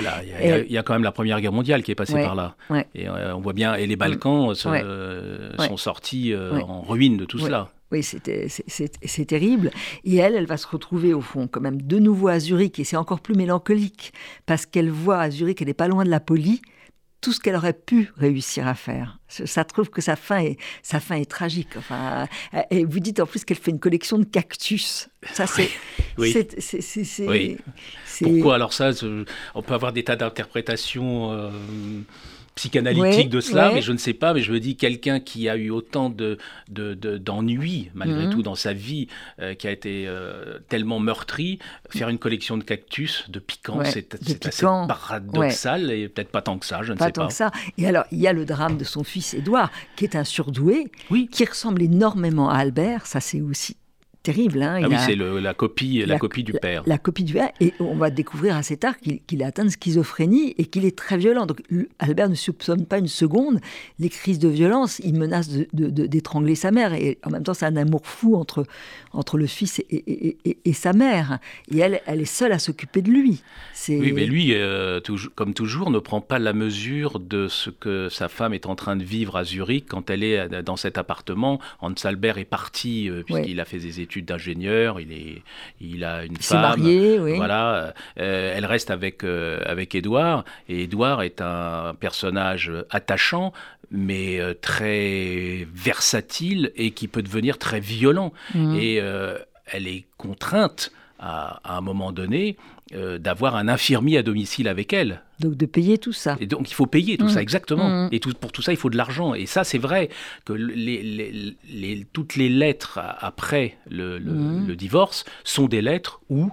y, a il y quand même la Première Guerre mondiale qui est passée par là. Et euh, on voit bien, et les Balkans euh, sont sortis euh, en ruine de tout cela. Oui, c'est, terrible. Et elle, elle va se retrouver au fond quand même de nouveau à Zurich. Et c'est encore plus mélancolique parce qu'elle voit à Zurich, elle n'est pas loin de la poli, tout ce qu'elle aurait pu réussir à faire. Ça trouve que sa fin est, sa fin est tragique. Enfin, et vous dites en plus qu'elle fait une collection de cactus. Ça, c'est... Oui. Pourquoi alors ça On peut avoir des tas d'interprétations euh, psychanalytiques Ouais, de cela, mais je ne sais pas. Mais je me dis quelqu'un qui a eu autant de de- de- d'ennuis malgré Mhm. tout dans sa vie, euh, qui a été euh, tellement meurtri, faire une collection de cactus, de piquants, Ouais, c'est assez paradoxal et peut-être pas tant que ça. Je ne Pas sais tant pas. que ça. Et alors, il y a le drame de son fils Édouard, qui est un surdoué, Oui. qui ressemble énormément à Albert. Ça, c'est aussi terrible. hein. Ah oui, c'est la copie, la, copie du père. La, copie du père. Et on va découvrir assez tard qu'il est atteint de schizophrénie et qu'il est très violent. Donc Albert ne soupçonne pas une seconde les crises de violence. Il menace de- de- de- d'étrangler sa mère. Et en même temps, c'est un amour fou entre, entre le fils et, et- et- et sa mère. Et elle, elle est seule à s'occuper de lui. Oui, mais lui, euh, comme toujours, ne prend pas la mesure de ce que sa femme est en train de vivre à Zurich quand elle est euh, dans cet appartement. Hans Albert est parti euh, puisqu'il a fait des études d'ingénieur, il, est, il a une femme. marié, oui. Voilà, euh, elle reste avec, euh, avec Édouard, et Édouard est un personnage attachant, mais euh, très versatile et qui peut devenir très violent. Mhm. Et elle est contrainte à, un moment donné euh, d'avoir un infirmier à domicile avec elle. Donc de payer tout ça. Et donc il faut payer tout ça, Mmh. exactement. Mmh. Et tout, pour tout ça, il faut de l'argent. Et ça, c'est vrai que les, les- les- toutes les lettres après le, le- Mmh. le divorce sont des lettres où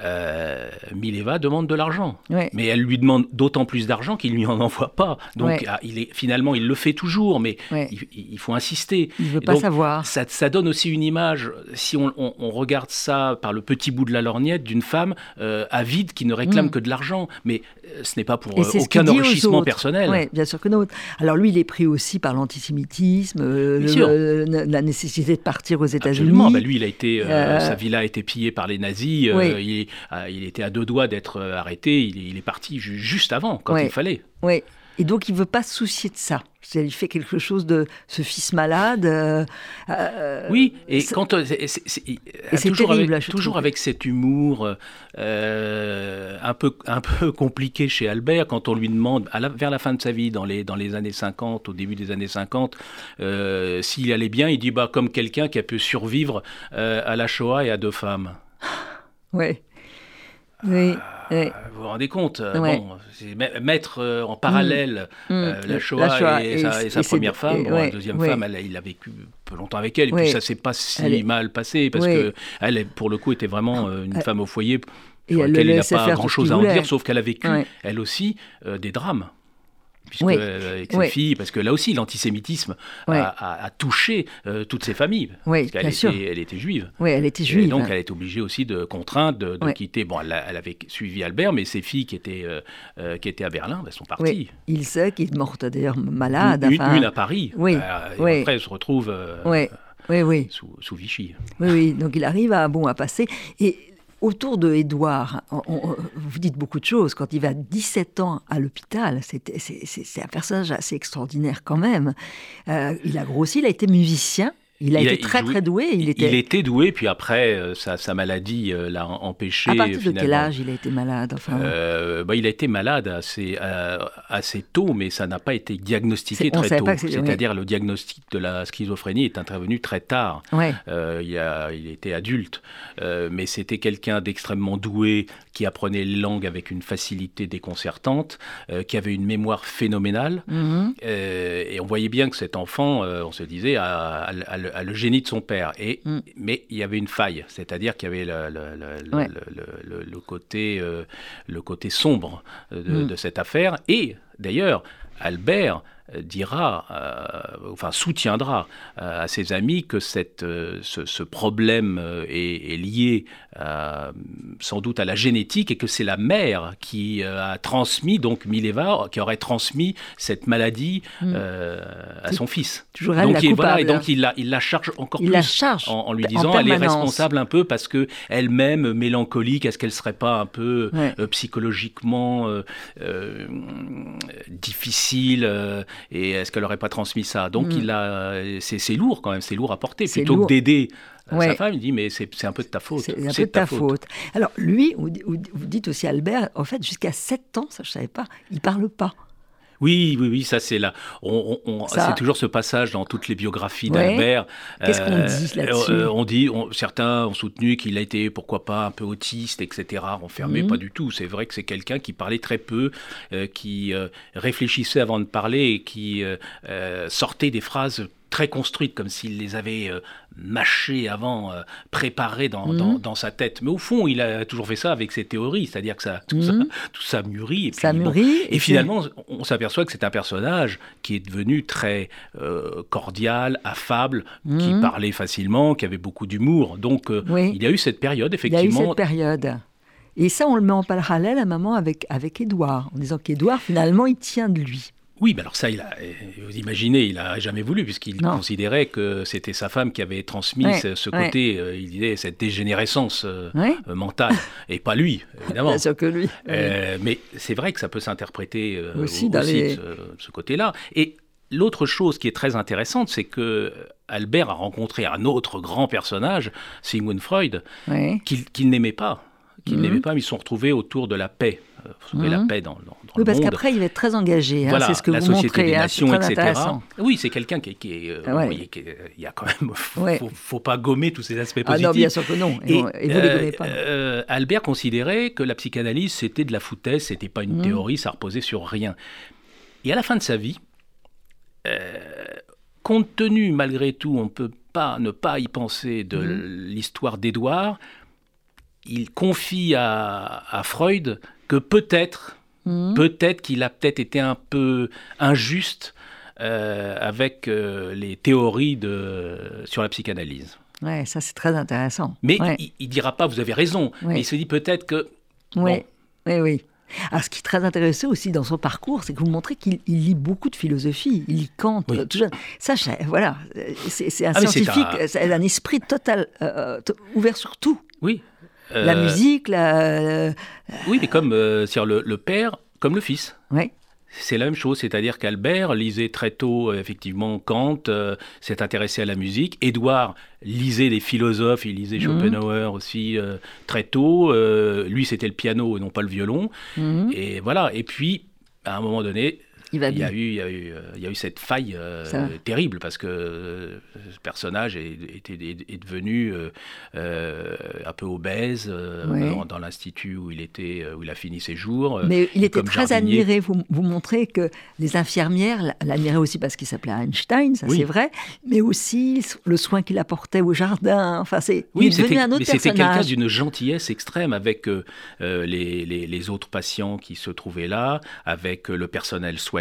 euh, Mileva demande de l'argent. Ouais. Mais elle lui demande d'autant plus d'argent qu'il lui en envoie pas. Donc Ouais. ah, il est, finalement, il le fait toujours, mais Ouais. il, il faut insister. Il veut Et pas donc, savoir. Ça, ça donne aussi une image, si on, on- on regarde ça par le petit bout de la lorgnette, d'une femme euh, avide qui ne réclame Mm. que de l'argent. Mais ce n'est pas pour euh, aucun enrichissement personnel. Oui, bien sûr que non. Alors lui, il est pris aussi par l'antisémitisme, euh, le- euh, la nécessité de partir aux États-Unis. Bah, lui, il a été, euh, sa villa a été pillée par les nazis. Oui. il, était à deux doigts d'être arrêté. Il, est- il est parti ju- juste avant, quand il fallait. Oui. Et donc, il veut pas se soucier de ça. Il fait quelque chose de ce fils malade. euh, euh, Oui, et c'est- quand euh, c'est- c'est- c'est- c'est toujours, terrible, avec, toujours trouve. avec cet humour euh, un peu un peu compliqué chez Albert quand on lui demande à la- vers la fin de sa vie dans les dans les années 50 au début des années 50 euh, s'il allait bien il dit bah comme quelqu'un qui a pu survivre à la Shoah et à deux femmes ouais. Oui. Euh, vous vous rendez compte euh, Ouais. bon, mettre euh, en parallèle Mm. euh, la La Shoah, et, et- sa, et et première femme. et- Bon, la deuxième femme, elle, il a vécu peu longtemps avec elle, et puis ça s'est pas si Elle mal passé, parce que elle, pour le coup, était vraiment euh, une Elle- femme au foyer, Et sur elle le laquelle il n'a pas grand-chose à en dire, sauf qu'elle a vécu, elle aussi, euh, des drames. Puisque, Oui. euh, avec ses Oui. filles, parce que là aussi, l'antisémitisme a, a- a touché euh, toutes ses familles. Oui, parce bien sûr. était, elle était juive. Oui, elle était Et juive. donc, elle est obligée aussi de contraindre, de, quitter. Bon, elle, avait suivi Albert, mais ses filles qui étaient, euh, qui étaient à Berlin, elles sont parties. Il sait qu'il est morte d'ailleurs malade. une, enfin, une à Paris. Oui, et. Après, elle se retrouve Oui, oui, oui. sous, sous Vichy. Oui, oui, donc il arrive à, bon, à passer. Et autour de Édouard, vous dites beaucoup de choses. Quand il va 17 ans à l'hôpital, c'est un personnage assez extraordinaire quand même. Euh, il a grossi, il a été musicien. Il a Il été très très doué. Il, Il, était. était doué, puis après, euh, sa, sa maladie euh, l'a empêché. à partir de finalement. quel âge il a été malade enfin, Euh, bah, il a été malade assez, assez tôt, mais ça n'a pas été diagnostiqué très tôt. C'est-à-dire le diagnostic de la schizophrénie est intervenu très tard. ouais. Il, a- il était adulte, mais c'était quelqu'un d'extrêmement doué qui apprenait les langues avec une facilité déconcertante, qui avait une mémoire phénoménale. Mhm. Euh, et on voyait bien que cet enfant, on se disait, a, a le- a le, a le génie de son père. Et, Mm. Mais il y avait une faille, c'est-à-dire qu'il y avait le, Ouais. côté, euh, le côté sombre euh, de, Mm. de cette affaire. Et d'ailleurs, Albert euh, dira, euh, enfin soutiendra euh, à ses amis que cette, euh, ce, ce problème est, est lié sans doute à la génétique et que c'est la mère qui a transmis, donc Mileva, qui aurait transmis cette maladie Mm. euh, à son fils. Toujours donc, la il, voilà, et donc il la, il la charge encore Il plus la charge en, en lui en disant elle est responsable un peu parce que elle-même mélancolique, est-ce qu'elle serait pas un peu Ouais. psychologiquement difficile euh, et est-ce qu'elle aurait pas transmis ça? Donc Mm. il a, c'est c'est lourd quand même, c'est lourd à porter. Plutôt que d'aider euh, Ouais. sa femme, il dit mais c'est c'est un peu de ta faute. C'est un peu de ta faute. Alors, lui, vous, dites aussi Albert, en fait, jusqu'à 7 ans, ça je ne savais pas, il parle pas. Oui, oui, oui, ça c'est là. On, C'est toujours ce passage dans toutes les biographies Ouais. d'Albert. Qu'est-ce qu'on dit là-dessus euh, On dit, on- certains ont soutenu qu'il a été, pourquoi pas, un peu autiste, etc., renfermé. Mhm. Pas du tout. C'est vrai que c'est quelqu'un qui parlait très peu, euh, qui euh, réfléchissait avant de parler et qui euh, euh, sortait des phrases très construites, comme s'il les avait euh, mâchées avant, euh, préparées dans, Mhm. dans, dans sa tête. Mais au fond, il a toujours fait ça avec ses théories, c'est-à-dire que ça, tout, ça, Mhm. tout ça mûrit. Et Ça puis, bon, mûrit. et finalement, on s'aperçoit que c'est un personnage qui est devenu très euh, cordial, affable, qui Mhm. parlait facilement, qui avait beaucoup d'humour. Donc, Oui. il y a eu cette période, Il y a eu effectivement. cette période. Et ça, on le met en parallèle à un moment avec, avec Édouard, en disant qu'Édouard, finalement, il tient de lui. Oui, mais alors ça, il a, euh, vous imaginez, il n'a jamais voulu, puisqu'il considérait que c'était sa femme qui avait transmis Ouais, ce, ce ouais. côté, euh, il disait, cette dégénérescence euh, mentale, et pas lui, évidemment. bien sûr que lui. Euh, mais c'est vrai que ça peut s'interpréter Aussi aussi, dans les- de ce, ce côté-là. Et l'autre chose qui est très intéressante, c'est que Albert a rencontré un autre grand personnage, Sigmund Freud, qu'il n'aimait pas. Qu'il Mhm. n'aimait pas, mais ils se sont retrouvés autour de la paix sauver la paix dans, dans, dans oui, le parce monde. qu'après, il va être très engagé. Hein, Voilà, c'est ce que la vous société montrez. des hein, nations, très etc. Oui, c'est quelqu'un qui, qui est. euh, Ouais. voyez, qui est- il y a quand même. Faut, Ouais. faut, faut pas gommer tous ces aspects Ah positifs. non, bien sûr que non. Et, vous ne les euh, connaissez pas. euh, Albert considérait que la psychanalyse c'était de la foutaise, c'était pas une Mhm. théorie, ça reposait sur rien. Et à la fin de sa vie, euh, compte tenu malgré tout, on peut pas ne pas y penser de Mhm. l'histoire d'Édouard, il confie à, à Freud que peut-être, Mhm. peut-être qu'il a peut-être été un peu injuste euh, avec euh, les théories de, sur la psychanalyse. Ouais, ça, c'est très intéressant. Mais Ouais. il, il dira pas vous avez raison, mais il se dit peut-être que Oui, oui, oui. Alors, ce qui est très intéressant aussi dans son parcours, c'est que vous montrez qu'il il lit beaucoup de philosophie. Il lit Kant, Oui. tout. Ça, voilà, c'est un Ah, scientifique, un- c'est un... esprit total, euh, ouvert sur tout. oui. La Euh, musique, la... Oui, mais comme euh, c'est-à-dire le, le père, comme le fils. Ouais. C'est la même chose, c'est-à-dire qu'Albert lisait très tôt, euh, effectivement, Kant, euh, s'est intéressé à la musique. Édouard lisait des philosophes, il lisait Mhm. Schopenhauer aussi euh, très tôt. Euh, lui, c'était le piano et non pas le violon. Mhm. Et voilà. Et puis, à un moment donné, Il va il y, a eu, il, y a eu, il y a eu cette faille euh, terrible parce que euh, ce personnage est, est- est- est devenu euh, un peu obèse dans, dans l'institut où il était, où il a fini ses jours. Mais il était très jardinier. admiré. Vous, vous montrez que les infirmières l'admiraient aussi parce qu'il s'appelait Einstein, ça Oui. c'est vrai, mais aussi le soin qu'il apportait au jardin. Enfin, c'est Oui, devenu un autre mais c'était quelqu'un d'une gentillesse extrême avec les, les- les autres patients qui se trouvaient là, avec le personnel soignant.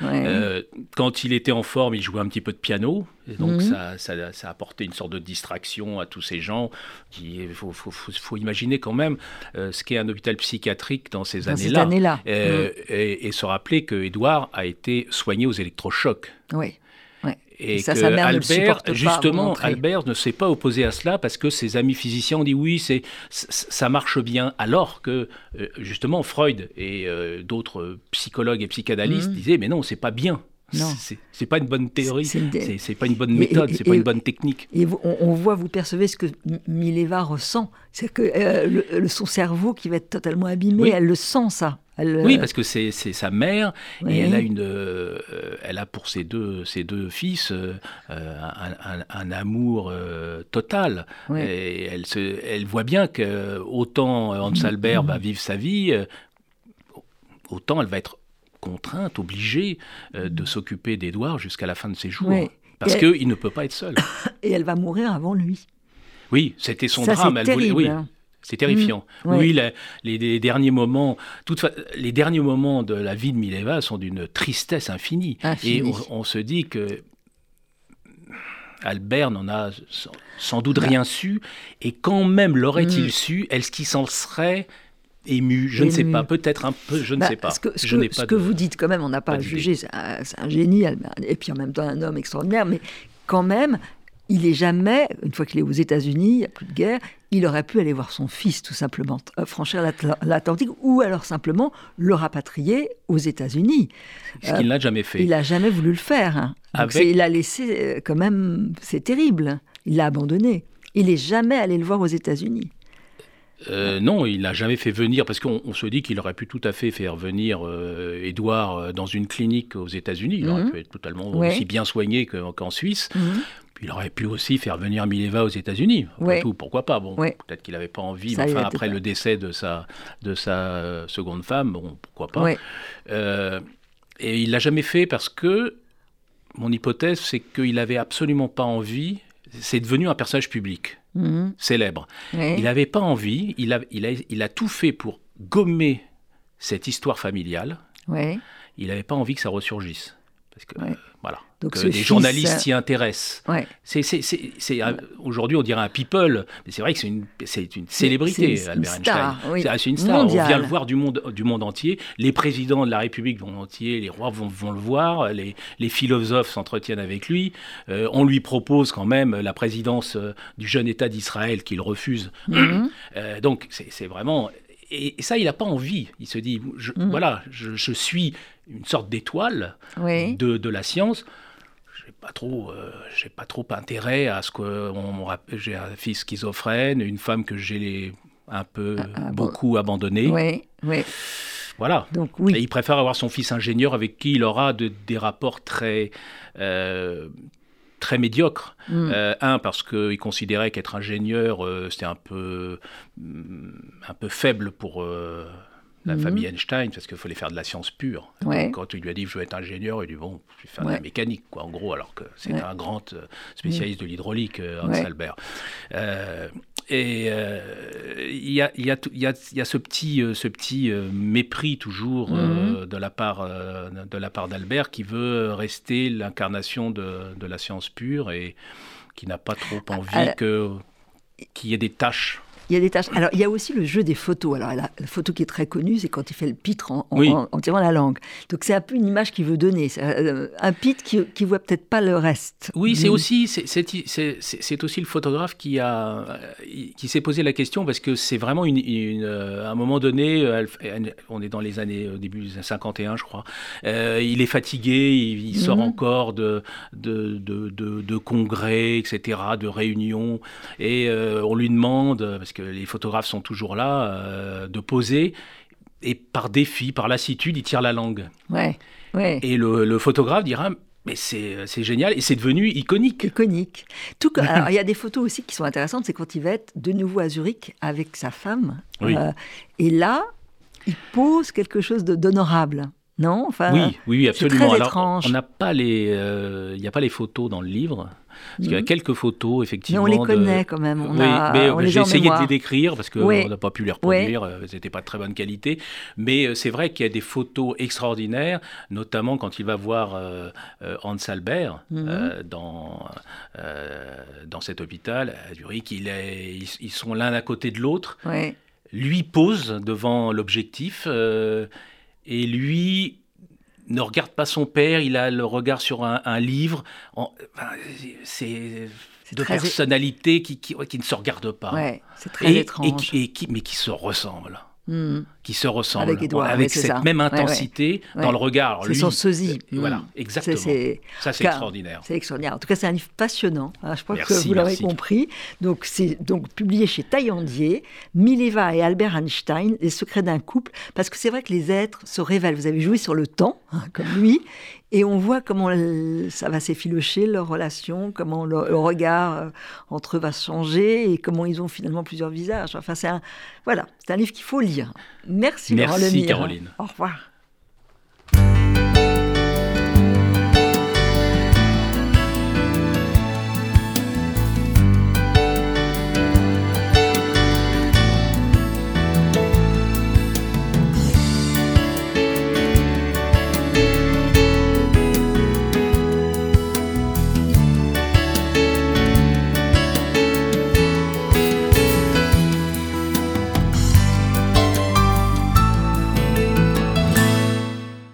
Ouais. Euh, quand il était en forme, il jouait un petit peu de piano. Et donc Mhm. ça, ça, ça apportait une sorte de distraction à tous ces gens. Il faut, faut- faut- faut imaginer quand même euh, ce qu'est un hôpital psychiatrique dans ces années-là. année-là. Euh, et, et se rappeler que Édouard a été soigné aux électrochocs. Oui. Et ça, que sa mère ne le Albert, pas, vous justement. Albert ne s'est pas opposé à cela parce que ses amis physiciens ont dit oui, c'est ça marche bien, alors que euh, justement Freud et euh, d'autres psychologues et psychanalystes Mhm. disaient mais non, c'est pas bien, Non. c'est pas une bonne théorie, C'est- pas une bonne méthode, c'est pas une bonne technique. Et on, on voit, vous percevez ce que Mileva ressent. C'est que euh, le- le- son cerveau qui va être totalement abîmé, Oui. elle le sent ça. Elle, Oui, euh, parce que c'est sa mère Oui. et elle a une, euh, elle a pour ses deux ses deux fils euh, euh, un, un- un amour euh, total. Oui. Et elle se, elle voit bien que autant Hans Albert va vivre sa vie, euh, autant elle va être contrainte, obligée euh, de s'occuper d'Édouard jusqu'à la fin de ses jours. Oui. Parce qu'il ne peut pas être seul. et elle va mourir avant lui. Oui, c'était son ça, drame. Elle voulait, terrible. oui, hein. C'est terrifiant. Mm, ouais. Oui, la- les, les derniers moments, toute fa- les derniers moments de la vie de Mileva sont d'une tristesse infinie. Et on, on se dit que Albert n'en a sans, sans doute rien su, et quand même l'aurait-il Mm. su, est-ce qu'il s'en serait ému? Je ne sais pas, peut-être un peu, je ne Bah, sais pas. Ce que, ce je que- ce pas que vous dites quand même, on n'a pas, à juger, c'est un, un génie, Albert, et puis en même temps un homme extraordinaire, mais quand même, il est jamais, une fois qu'il est aux États-Unis, il n'y a plus de guerre, il aurait pu aller voir son fils, tout simplement, euh, franchir l'Atla- l'Atlantique, ou alors simplement le rapatrier aux États-Unis. Ce qu'il n'a jamais fait. Il n'a jamais voulu le faire. hein. Donc Avec- c'est- il a laissé, euh, quand même, c'est terrible. Il l'a abandonné. Il n'est jamais allé le voir aux États-Unis. Euh, non, il n'a jamais fait venir, parce qu'on on se dit qu'il aurait pu tout à fait faire venir euh, Édouard euh, dans une clinique aux États-Unis. Il aurait Mhm. pu être totalement Ouais. aussi bien soigné que- qu'en Suisse. Mhm. Il aurait pu aussi faire venir Mileva aux États-Unis. Après Ouais. tout, pourquoi pas? Bon, Ouais. peut-être qu'il n'avait pas envie, Ça, mais enfin, après le décès de sa, de sa euh, seconde femme, bon, pourquoi pas? Euh, et il l'a jamais fait parce que mon hypothèse, c'est qu'il n'avait absolument pas envie. C'est devenu un personnage public, Mhm. célèbre. Il n'avait pas envie, il a, il, a, il a tout fait pour gommer cette histoire familiale. Il n'avait pas envie que ça ressurgisse. Parce que, euh, voilà. Donc que fils, journalistes euh, s'y intéressent. Ouais. C'est, un- aujourd'hui, on dirait un people, mais c'est vrai que c'est une, c'est une célébrité, une Albert star, Einstein. oui. C'est, une star. On vient le voir du monde, du monde entier. Les présidents de la République vont entier, les rois vont, vont le voir, les, les philosophes s'entretiennent avec lui. Euh, on lui propose quand même la présidence euh, du jeune État d'Israël qu'il refuse. Mhm. Euh, donc, c'est vraiment. Et, et ça, il n'a pas envie. Il se dit, je, Mhm. voilà, je, je suis une sorte d'étoile Oui. de, de la science. J'ai pas trop, euh, j'ai pas trop intérêt à ce que j'ai un fils schizophrène, une femme que j'ai un peu Ah, ah, bon. beaucoup abandonnée. Oui. Oui. Voilà. Donc oui. Et il préfère avoir son fils ingénieur avec qui il aura de- des rapports très, euh, très médiocres. Mm. Euh, un, parce qu'il considérait qu'être ingénieur, euh, c'était un peu, mm, un peu faible pour euh, la Mhm. famille Einstein, parce qu'il fallait faire de la science pure. Ouais. Quand il lui a dit je veux être ingénieur, il lui dit bon, je vais faire de Ouais. la mécanique, quoi, en gros, alors que c'est Ouais. un grand euh, spécialiste de l'hydraulique, euh, Hans. Albert. Euh, et euh, il y, a, y, a y a- y a ce petit, ce petit mépris toujours euh, Mhm. de la part de la part d'Albert qui veut rester l'incarnation de, de la science pure et qui n'a pas trop envie Alors- que qu'il y ait des tâches. Il y a des tâches. Alors, il y a aussi le jeu des photos. Alors, la, la photo qui est très connue, c'est quand il fait le pitre en, en- Oui. en- en tirant la langue. Donc, c'est un peu une image qu'il veut donner. C'est, euh, un pitre qui, qui voit peut-être pas le reste. Oui, c'est Du- aussi c'est- c'est- aussi le photographe qui a euh, qui s'est posé la question parce que c'est vraiment une, une, euh, à un moment donné, elle- on est dans les années au début des années 51, je crois. euh, il est fatigué, il, il sort Mhm. encore de de, de, de- de congrès, etc., de réunions, et euh, on lui demande parce que les photographes sont toujours là euh, de poser. Et par défi, par lassitude, il tire la langue. Ouais, ouais. Et le, le photographe dira Mais c'est c'est génial, et c'est devenu iconique. iconique. Tout alors, il y a des photos aussi qui sont intéressantes, c'est quand il va être de nouveau à Zurich avec sa femme. Oui. Euh, et là, il pose quelque chose d'honorable. Non enfin, Oui, oui, oui, absolument. très Alors, étrange. on n'a pas les, euh, il n'y a pas les photos dans le livre. Parce qu'il y a Mhm. quelques photos, Mais effectivement. on les de- connaît quand même. On oui, a, mais on euh, j'ai essayé de les décrire parce qu'on Oui. n'a pas pu les reproduire, euh, elles n'étaient pas de très bonne qualité. Mais euh, c'est vrai qu'il y a des photos extraordinaires, notamment quand il va voir euh, euh, Hans Albert euh, dans, euh, dans cet hôpital à Zurich. Il est, ils, ils sont l'un à côté de l'autre. Lui pose devant l'objectif euh, et lui ne regarde pas son père, il a le regard sur un, un livre. En- c'est é- personnalités qui, qui, qui ne se regardent pas. Ouais, c'est très et, étrange. et qui- et qui- mais qui se ressemblent. Hmm. Qui se ressemblent. Avec cette ça. même Ouais, ouais. intensité Ouais. dans le regard. C'est son sosie. euh, Voilà, Hmm. exactement. C'est- c'est- Ça, c'est extraordinaire. C'est extraordinaire. En tout cas, c'est un livre passionnant. hein, je crois que vous l'aurez compris. Donc, c'est donc publié chez Taillandier, Mileva et Albert Einstein, Les secrets d'un couple. Parce que c'est vrai que les êtres se révèlent. Vous avez joué sur le temps, hein, comme lui, et on voit comment ça va s'effilocher, leur relation, comment le, le regard euh, entre eux va changer et comment ils ont finalement plusieurs visages. Enfin, c'est un, voilà, c'est un livre qu'il faut lire. Merci, Merci. Caroline. Au revoir.